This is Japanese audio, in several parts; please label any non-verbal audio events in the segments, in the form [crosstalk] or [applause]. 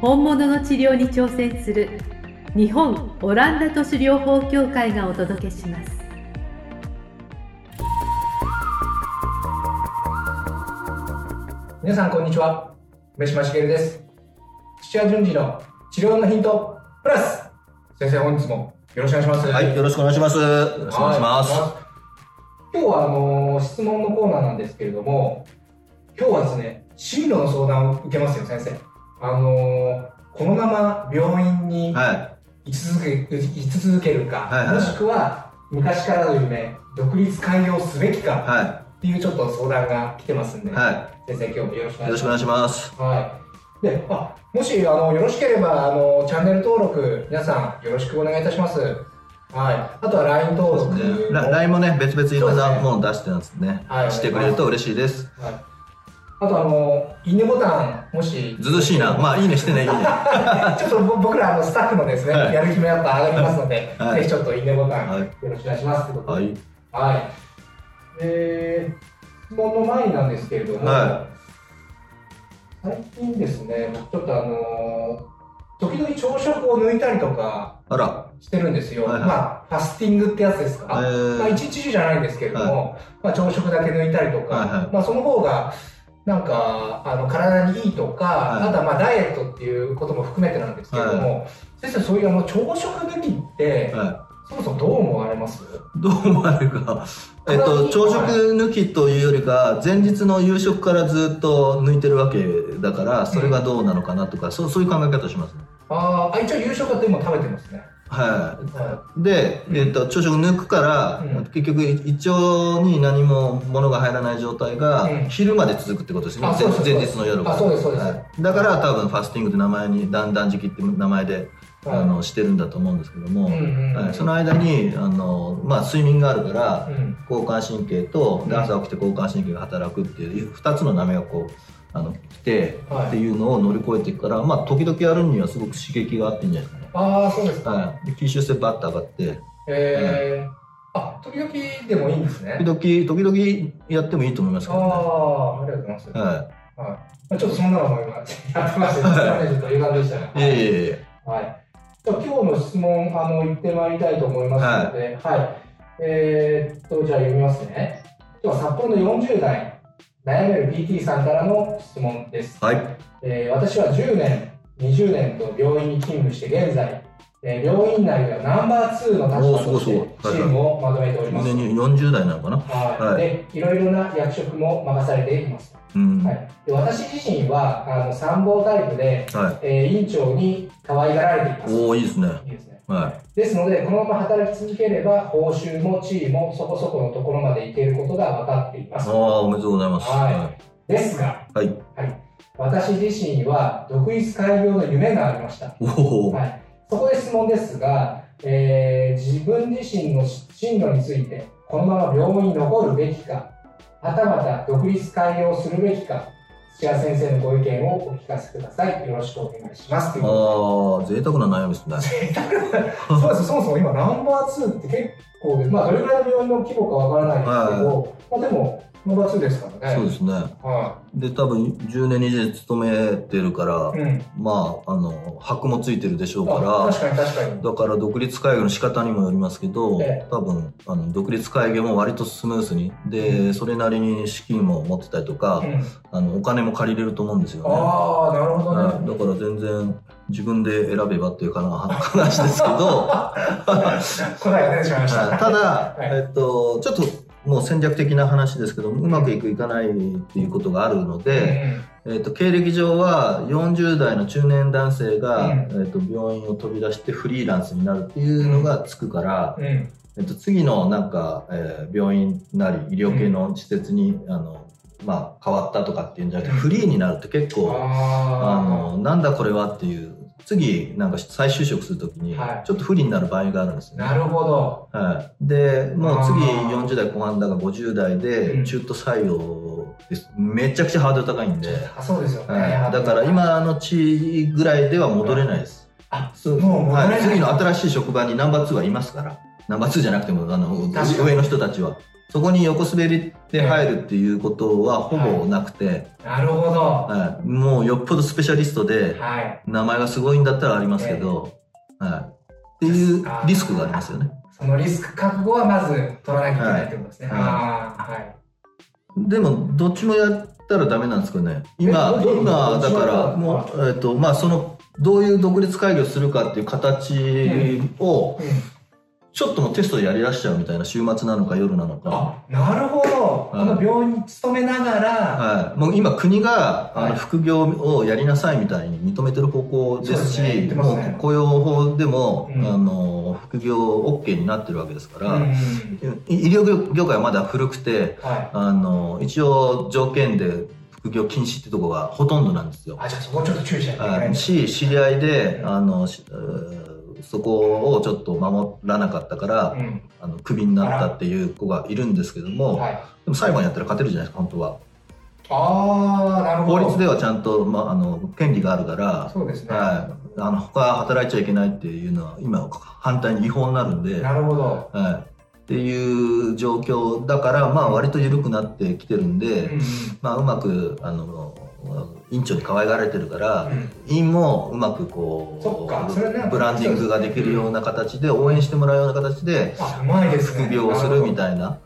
本物の治療に挑戦する日本オランダ都市療法協会がお届けします。皆さんこんにちは。梅島茂です。土屋順次の治療のヒントプラス。先生本日もよろしくお願いします。はい、よろしくお願いします。よろしくお願いします。はい今日はあのー質問のコーナーなんですけれども今日はですね進路の相談を受けますよ先生あのーこのまま病院には居続け居続けるか、はいはいもしくは昔からの夢独立開業すべきい。かはっていうちょっと相談が来てますんで、い。は先生今日もよろしくおい。よろしくお願いします。すはいであもしあのよろしければあのチャンネル登録皆さんよろしくお願いいたしますはいあとは LINE 登録もラ LINE もね、別々いろんなもの出してますねはい。してくれると嬉しいです。はい、あとあのいいねボタンもしずずしいな。まあ、いいねしてね、いいね。[laughs] ちょっとぼ僕らあのスタッフのですね、はいやる気もやっぱ上がりますので、はいぜひちょっといいねボタン、はいよろしくお願いしますはい。はい。で、質問の前なんですけれども、は最近ですね、僕ちょっとあのー時々朝食を抜いたりとかあら。してるんですよ。はいはいまあ、ファスティングってやつですか。えーまあ、一日中じゃないんですけれども、まあ、朝食だけ抜いたりとか、はいはいまあ、その方が、なんか、あの、体にいいとか、はいあとはまあ、ダイエットっていうことも含めてなんですけれども、先生、そういうあの、朝食抜きって、はそもそもどう思われます？い。どう思われるか。[laughs] えっと、朝食抜きというよりか、前日の夕食からずっと抜いてるわけだから、それがどうなのかなとか、そうそういう考え方しますね。あーあ、一応夕食はでも食べてますね。はい。はで、うんえっと朝食抜くから、うん結局胃腸に何も物が入らない状態がうん昼まで続くってことですね、うです前前日の夜あそうですそうです。はい。だから多分ファスティングって名前に断断食って名前で、い。はい。あのしてるんだと思うんですけども、うんうんその間にあの、まあ、睡眠があるからうん。交感神経と朝起きて交感神経が働くっていう2つの波がこうあの来て、はいっていうのを乗り越えていくから、まあ、時々やるにはすごく刺激があっていいんじゃないですかね。ああ、そうですか。はい、で吸収性バッと上がってえー、あ、時々でもいいんですね。時々、時々やってもいいと思いますあけどね。あ、ありがとうございます。ははい。まあ、ちょっとそんなのも今、やってまして、すみません、ちょっと歪んでしたが。い。いえいえいえ。はい。じゃあ今日の質問、あの、言ってまいりたいと思いますので、はい。えー、っと、じゃあ読みますね。今日は札幌の40代、悩める PT さんからの質問です。はい。えー私は10年、20年と病院に勤務して現在、えー病院内ではナンバー2の立場としてチームをまとめております。常に40代なのかな？はい、はいでいろいろな役職も任されています。うん。はい。はい、で私自身はあの参謀タイプで、えー院長に可愛がられています。おおいいですね。いいですね。はですので、このまま働き続ければ、報酬も地位もそこそこのところまで行けることが分かっていますあ。あ、おめでとうございます。はですが、はい。はい、私自身は独立開業の夢がありました。おお。はい、そこで質問ですが、えー自分自身の進路について、このまま病院に残るべきか、はたまた独立開業するべきか、土屋先生のご意見をお聞かせください。よろしくお願いします。ああ、贅沢な悩みですね。とでそうです、そもそも今、ナンバー2って結構で、まあ、どれぐらいの病院の規模かわからないですけど、まあ、でも、ナンバー2ですからね。そうですね。はで、多分10年、20年勤めてるから、い。うん。まあ、あの、箔もついてるでしょうあか確かに確かにら、。だから独立会議の仕方にもよりますけど、ええ多分あの独立会議も割とスムースにで、それなりに資金も持ってたりとか、うん、あのお金も借りれると思うんですよね。ああ、なるほどね。はいだから全然自分で選べばっていうかな話ですけど、答えが出てしまいました。はいただ、はいえっと、ちょっともう戦略的な話ですけど、うまくいくいかないっていうことがあるので、えっと、経歴上は40代の中年男性が、うん。えっと、病院を飛び出してフリーランスになるっていうのがつくから。えっと、次のなんか、えー病院なり医療系の施設に、あのまあ、変わったとかっていうんじゃなくて、フリーになると結構、ああの、なんだこれはっていう、次、なんか再就職するときにはい、ちょっと不利になる場合があるんですよね。なるほど。はい。で、もう次あー40代後半だが50代うんで中途採用です。めちゃくちゃハードル高いんで、あそうですよね。はい、だから今の地位ぐらいでは戻れないです。あ、そうもう戻れないはい、次の新しい職場にナンバー2はいますから。ナンバー2じゃなくても、あの、上の人たちは。そこに横滑りで入るっていうことはほぼなくて、なるほど。ははい、もうよっぽどスペシャリストで、い。名前がすごいんだったらありますけど、はい。っていうリスクがありますよね。そのリスク覚悟はまず取らなきゃいけないってことですね。はいはい。でも、どっちもやったらダメなんですかね。今今、だから、どもう、えっと、まあ、その、どういう独立会議をするかっていう形を、ちょっともうテストでやり出しちゃうみたいな週末なのか夜なのか。あ、なるほど。この病院に勤めながら、はい。もう今国が、あはいの、副業をやりなさいみたいに認めてる方向ですし、すねねう雇用法でも、うんあの、副業 OK になってるわけですから、うんい医療業界はまだ古くて、はい。あの、一応条件で副業禁止ってとこがほとんどなんですよ。あ、じゃあそこちょっと注意しないといけないし、知り合いで、うんあの、そこをちょっと守らなかったから、うん。あの、クビになったっていう子がいるんですけども、はい。でも裁判やったら勝てるじゃないですか、本当は。ああ、なるほど。法律ではちゃんと、まあ、あの、権利があるから、そうですね。はい。あの、他働いちゃいけないっていうのは、今、反対に違法になるんで、なるほど。はい。っていう状況だから、まあ、割と緩くなってきてるんで、うんまあ、うまく、あの、院長に可愛がられてるから、うん院もうまくこう、ブランディングができるような形で、応援してもらうような形で。副業をするみい。たいな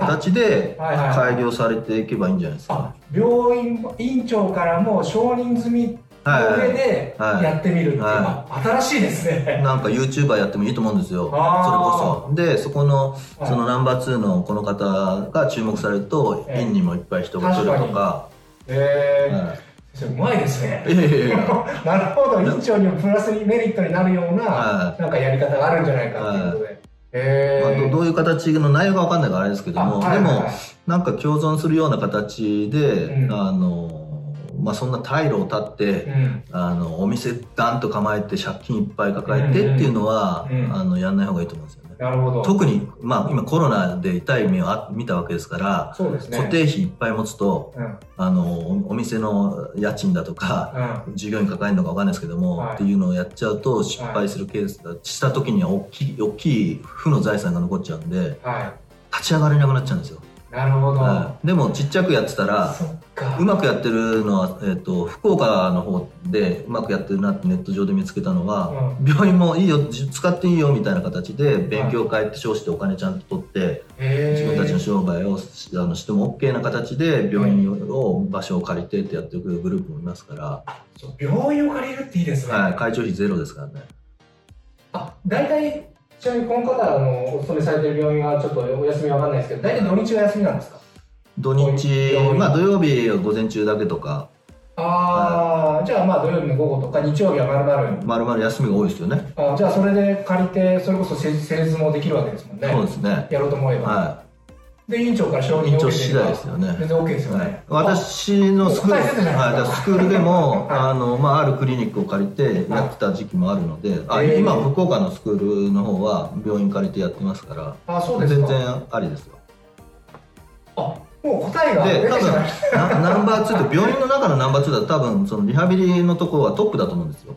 形で、はいはいはい開業されていけばいいんじゃないですか。あ、病院院長からも承認済みの上ではいやってみるっていう、はあ新しいですね。なんか YouTuber やってもいいと思うんですよ。それこそ。で、そこの、はいそのナンバー2のこの方が注目されると、ええ院にもいっぱい人が来るとか。へえ。うまいですね。いいやいやいやなるほど、院長にもプラスにメリットになるような、はなんかやり方があるんじゃないかっていうことで。へまあ、え。どどういう形の内容が分かんないからあれですけども、でもあはいはいはい、なんか共存するような形で、うんあの、まあ、そんな退路を立って、うん。あの、お店ダンと構えて借金いっぱい抱えてっていうのは、あの、やんない方がいいと思うんですよね。なるほど。特に、まあ、今コロナで痛い目をあ見たわけですから、そうですね。固定費いっぱい持つと、うん。うん。あの、おお店の家賃だとか、従業員抱えるのか分かんないですけども、はいっていうのをやっちゃうと失敗するケースだ、した時には大きい、大きい負の財産が残っちゃうんで、は立ち上がれなくなっちゃうんですよ。い。なるほど。はい、でもちっちゃくやってたら。うまくやってるのは、えっ、と、福岡の方でうまくやってるなってネット上で見つけたのは、病院もいいよ、じ使っていいよみたいな形で勉強会って称してお金ちゃんと取って、自分たちの商売をしあのしても OK な形で病院を、場所を借りてってやってくるグループもいますから、病院を借りるっていいですね。はい、会長費ゼロですからね。あ、大体、ちなみにこの方あのお勤めされてる病院はちょっとお休みわかんないですけど、大体土日は休みなんですか？土日まあ土曜日は午前中だけとか、ああ、じゃあまあ土曜日の午後とか日曜日はまるまる。まるまる休みが多いですよね。あじゃあそれで借りて、それこそセセールスもできるわけですもんね。そうですね。やろうと思えば。はで、院長から承認を受けて長次第ですよね。全然 OK ですよはいね。、私のスクール、はい、スクールでも、[laughs] はいあの、まあ、あるクリニックを借りてやってた時期もあるので、あえー今、福岡のスクールの方は病院借りてやってますから、あ、そうですか。全然ありですよ。あ、もう答えが出で、多分ナンバー2って、病院の中のナンバー2だと多分、そのリハビリのところはトップだと思うんですよ。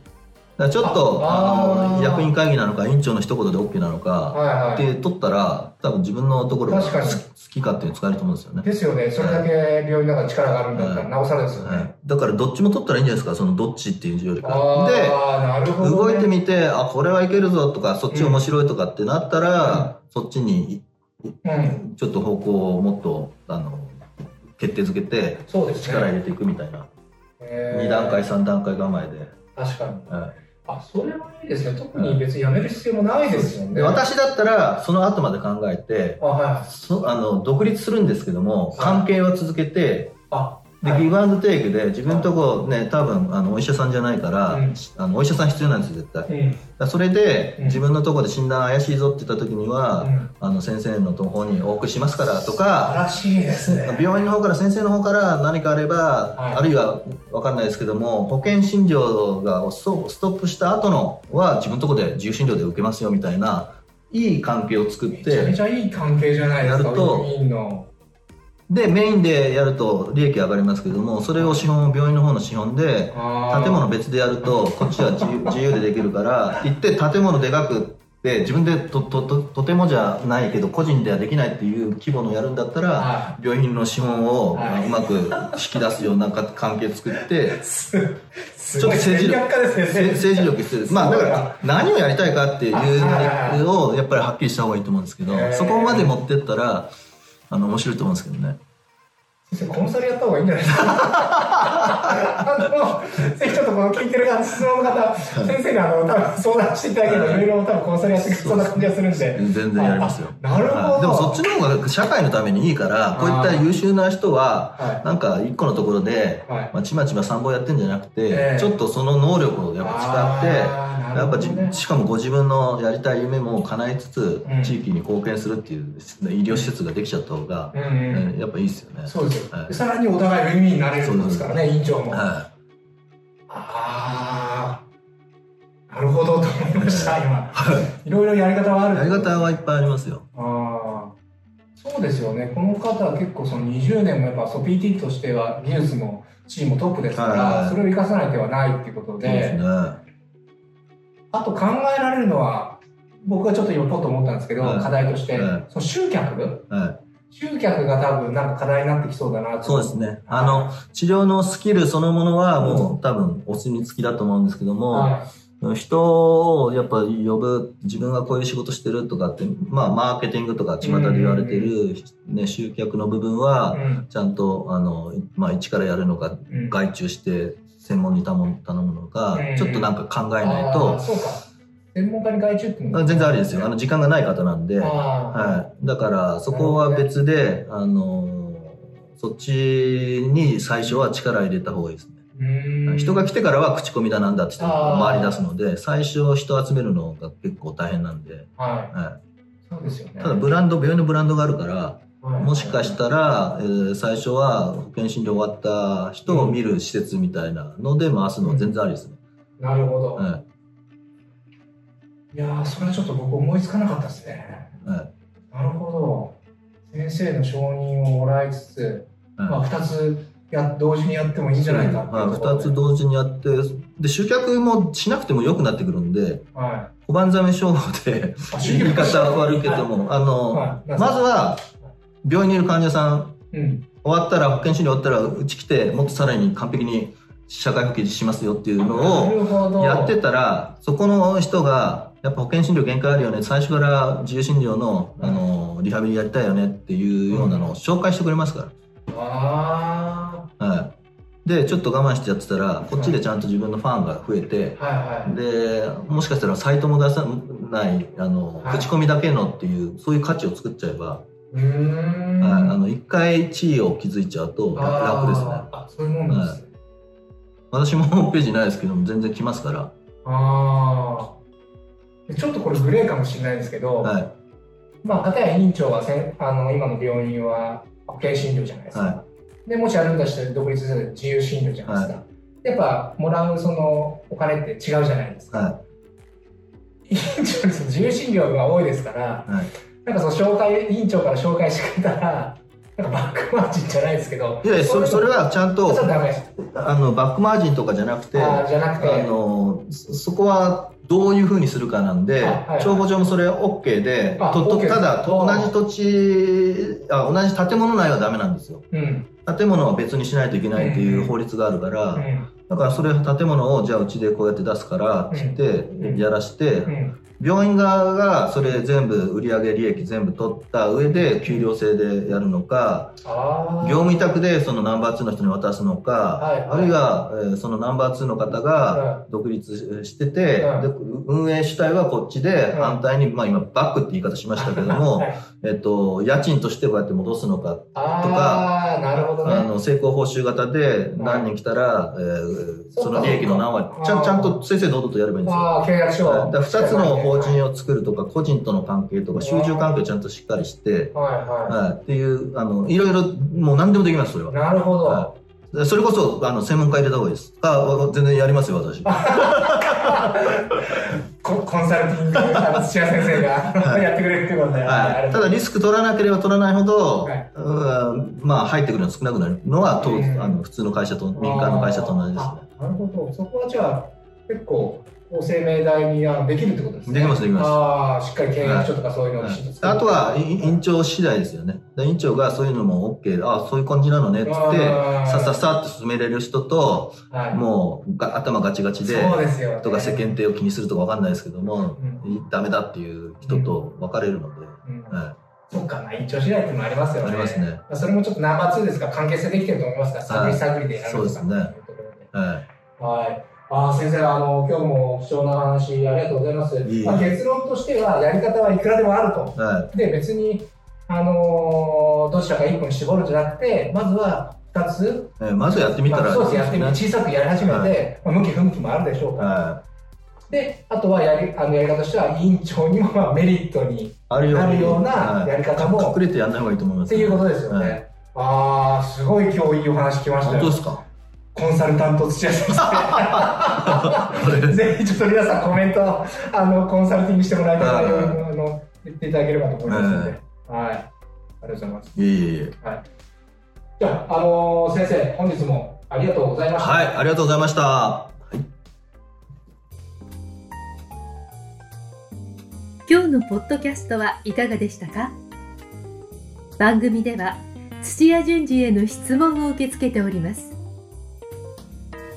ちょっと、あの、役員会議なのか、院長の一言で OK なのた。か、はいはい。で、取ったら、多分自分のところが好確かに好き勝手に使えると思うんですよね。ですよね。それだけ病院の中に力があるんだったら、なおさらですよはね。い、だからどっちも取ったらいいんじゃないですか、そのどっちっていうよりか。で。動いてみて、あ、これはいけるぞとか、そっち面白いとかってなったら、そっちにうん。ちょっと方向をもっと、あの、決定づけて。力入れていくみたいな。へー2段階、3段階構えで。確かに。はあ、それはいいですね。特に別にやめる必要もないですよい、ね。で私だったら、その後まで考えて、あ、はい。そあの独立するんですけども、い関係は続けて、あ、で、はい。ギブアンドテイクで自分のとこね多分あのお医者さんじゃないから、うん。あのお医者さん必要なんですよ絶対。うんらそれで、うん。自分のとこで診断怪しいぞって言った時には、うん。あの先生のとこにお送りしますからとからしいですね。病院の方から先生の方から何かあれば、はい。あるいは分かんないですけども保険診療がストップした後のは自分のとこで自由診療で受けますよみたいないい関係を作っめちゃめてちゃいい関係じゃないですかやるとウィンウィンのでメインでやると利益上がりますけどもそれを資本病院の方の資本で建物別でやるとこっちは [laughs] 自由でできるから行って建物でかくって自分でととととてもじゃないけど個人ではできないっていう規模のやるんだったらは病院の資本をはい。うまく引き出すようなか関係作ってちょっと政治戦略家ですね。せ政治力必要です。まあだから何をやりたいかっていうのをやっぱりはっきりした方がいいと思うんですけどそこまで持ってったらあの面白いと思うんですけどね。コンサルやった方がいいんじゃないですか？[laughs] あのぜひちょっとこの聞いてる方質問の方先生にあの多分相談していただければい。ろいろ多分コンサルやってくれそうな感じがするんで。全然やりますよ。あなるほど、はい。でもそっちの方が社会のためにいいからこういった優秀な人ははい。なんか一個のところで、はい。まあ、ちまちま参謀やってんじゃなくて、ええ。ちょっとその能力をやっぱ使ってやっぱじしかもご自分のやりたい夢も叶えつつ、うん。地域に貢献するっていう医療施設ができちゃった方が、やっぱいいですよね。そうですよ、はい。でさらにお互いウィンウィンになれるんですからね院長も、はああなるほどと思いました、今。い。いろいろやり方はあるやり方はいっぱいありますよ。ああそうですよね。この方は結構その20年もやっぱそう PT としては技術もチームトップですから、はい。はいそれを生かさない手はないっていうことで。ね。あと考えられるのは僕はちょっと今ポッと思ったんですけど、はい。課題として、はい。その集客はい。集客が多分なんか課題になってきそうだなと。そうですね。あの、治療のスキルそのものはもう多分お墨付きだと思うんですけども、は人をやっぱ呼ぶ、自分がこういう仕事してるとかって、まあマーケティングとか巷で言われてる、ね、集客の部分い、は、うん。ちゃんと、あの、まあ一からやるのか、うん。外注して専門に頼むのかうん、ちょっとなんか考えないと、そうか専門家に外注って全然ありですよ。あの、時間がない方なんで、あはい。だから、そこは別で、あの、そっちに最初は力入れた方がいいですね。人が来てからは口コミだなんだって回り出すので、最初人集めるのが結構大変なんで、はい。はそうですよね。い、ただブランド、病院のブランドがあるから、はい。もしかしたら、えー最初は保険診療終わった人を見る施設みたいなので回すのは全然ありですね。なるほど、はいいやーそれはちょっと僕思いつかなかったですね。はい。なるほど。先生の承認をもらいつつ、まあ、はい2つや同時にやってもいいんじゃないかっていうところ2つ同時にやって、で、集客もしなくても良くなってくるんで、は小判ザメ商法であ言い方悪いけども、あの、はい。まずは病院にいる患者さんい、うん、終わったら保険診療終わったらうち来てもっとさらに完璧に社会保険しますよっていうのなをやってたらそこの人がやっぱ保険診療限界あるよね。最初から自由診療のあのリハビリやりたいよねっていうようなのを紹介してくれますかあら、はい、でちょっと我慢してやってたらこっちでちゃんと自分のファンが増えてあはいはい。でもしかしたらサイトも出さないあのはい。口コミだけのっていうそういう価値を作っちゃえば、うーん。はい、あの一回地位を築いちゃうと楽楽ですね。あそういうもんですね、私もホームページないですけども全然来ますから、ああちょっとこれグレーかもしれないですけど、はい。まあ、片や院長はせんあの今の病院は保険診療じゃないですか、はでもしあるんだして独立する自由診療じゃないですか、やっぱもらうそのお金って違うじゃないですか、は院長にその自由診療が多いですからいはい、なんかその紹介院長から紹介してくれたらなんかバックマージンじゃないですけどいやいやそれそれはちゃんとあのバックマージンとかじゃなくてあじゃなくて。のそそこはどういうふうにするかなんで、帳簿上もそれ OK であとただ同じ土地あ同じ建物内はダメなんですよ。うん。建物は別にしないといけないっていう法律があるから、うん。だからそれ建物をじゃあうちでこうやって出すからって言ってうん。やらして、うん病院側がそれ全部売上利益全部取った上で給料制でやるのか、業務委託でそのナンバー2の人に渡すのか、はいはい。あるいは、えーそのナンバー2の方が独立してて、うんで運営主体はこっちでうん反対に、まあ今バックって言い方しましたけども、[laughs] はい。えっと、家賃としてこうやって戻すのか、あーなるほどね。あの、成功報酬型で何人来たら、えーその利益の何割、ちゃんちゃんと正々堂々とやればいいんですよ。契約書を。だから二つの法人を作るとか、個人との関係とか、収入関係をちゃんとしっかりして、はいははい、っていう、あの、いろいろ、もう何でもできます、それい。は。なるほど。はでそれこそ、あの、専門家入れた方がいいです。あ、全然やりますよ、私。[laughs] ココンサルティング、あの土屋先生がやってくれるってことで。はい、ただリスク取らなければ取らないほど、はいうんまあ入ってくるの少なくなるのは、とうんあの普通の会社と民間の会社と同じですね。あなるほど。そこはじゃあ、結構、厚生命代にあできるってことですね。できますできますああ、しっかり契約書とかそういうのをはいあとは、い院長次第ですよね。で院長がそういうのも OK、あそういう感じなのね、っつってさっさっさって進めれる人と、はい、もうが頭ガチガチで、そうですよ、ね。とか世間体を気にするとかわかんないですけども、うんダメだっていう人と分かれるので、うんはそっかな、一丁次第ってもありますよね。ありますね。まあそれもちょっとナンバー2ですから関係性できてると思いますから、探り探りでやるとかそうですね。はい。はい。あー先生、あの、今日も貴重な話ありがとうございます。いえいえまあ、結論としては、やり方はいくらでもあると。はで、別に、あのーどちらか一個に絞るんじゃなくて、まずは二つ、い。えーまずやってみたら、まあそうです、やってみ小さくやり始めて、まあ、向き不向きもあるでしょうから。はで、あとはやり、あの、やり方としては、委員長にもまあメリットに、い。あるようなはいやり方も隠れてやんない方がいいと思います、っていうことですよね。はいああ、すごい今日いいお話聞きましたよ本当で。すか？コンサルタント土屋先生。ぜひちょっと皆さんコメント、あの、コンサルティングしてもらいたい内容をあの言っていただければと思いますので。はい。ありがとうございます。いえいえいえ。じゃあ、あの先生、本日もありがとうございました。はい、ありがとうございました。はい今日のポッドキャストはいかがでしたか？番組では土屋順次への質問を受け付けております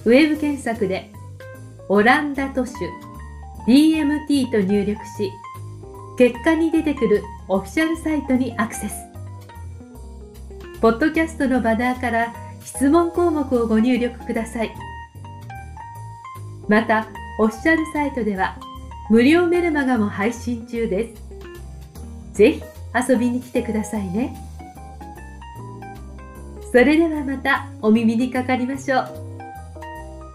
ウェブ検索でオランダ都市 DMT と入力し結果に出てくるオフィシャルサイトにアクセスポッドキャストのバナーから質問項目をご入力くださいまたオフィシャルサイトでは無料メルマガも配信中です。ぜひ遊びに来てくださいね。それではまたお耳にかかりましょう。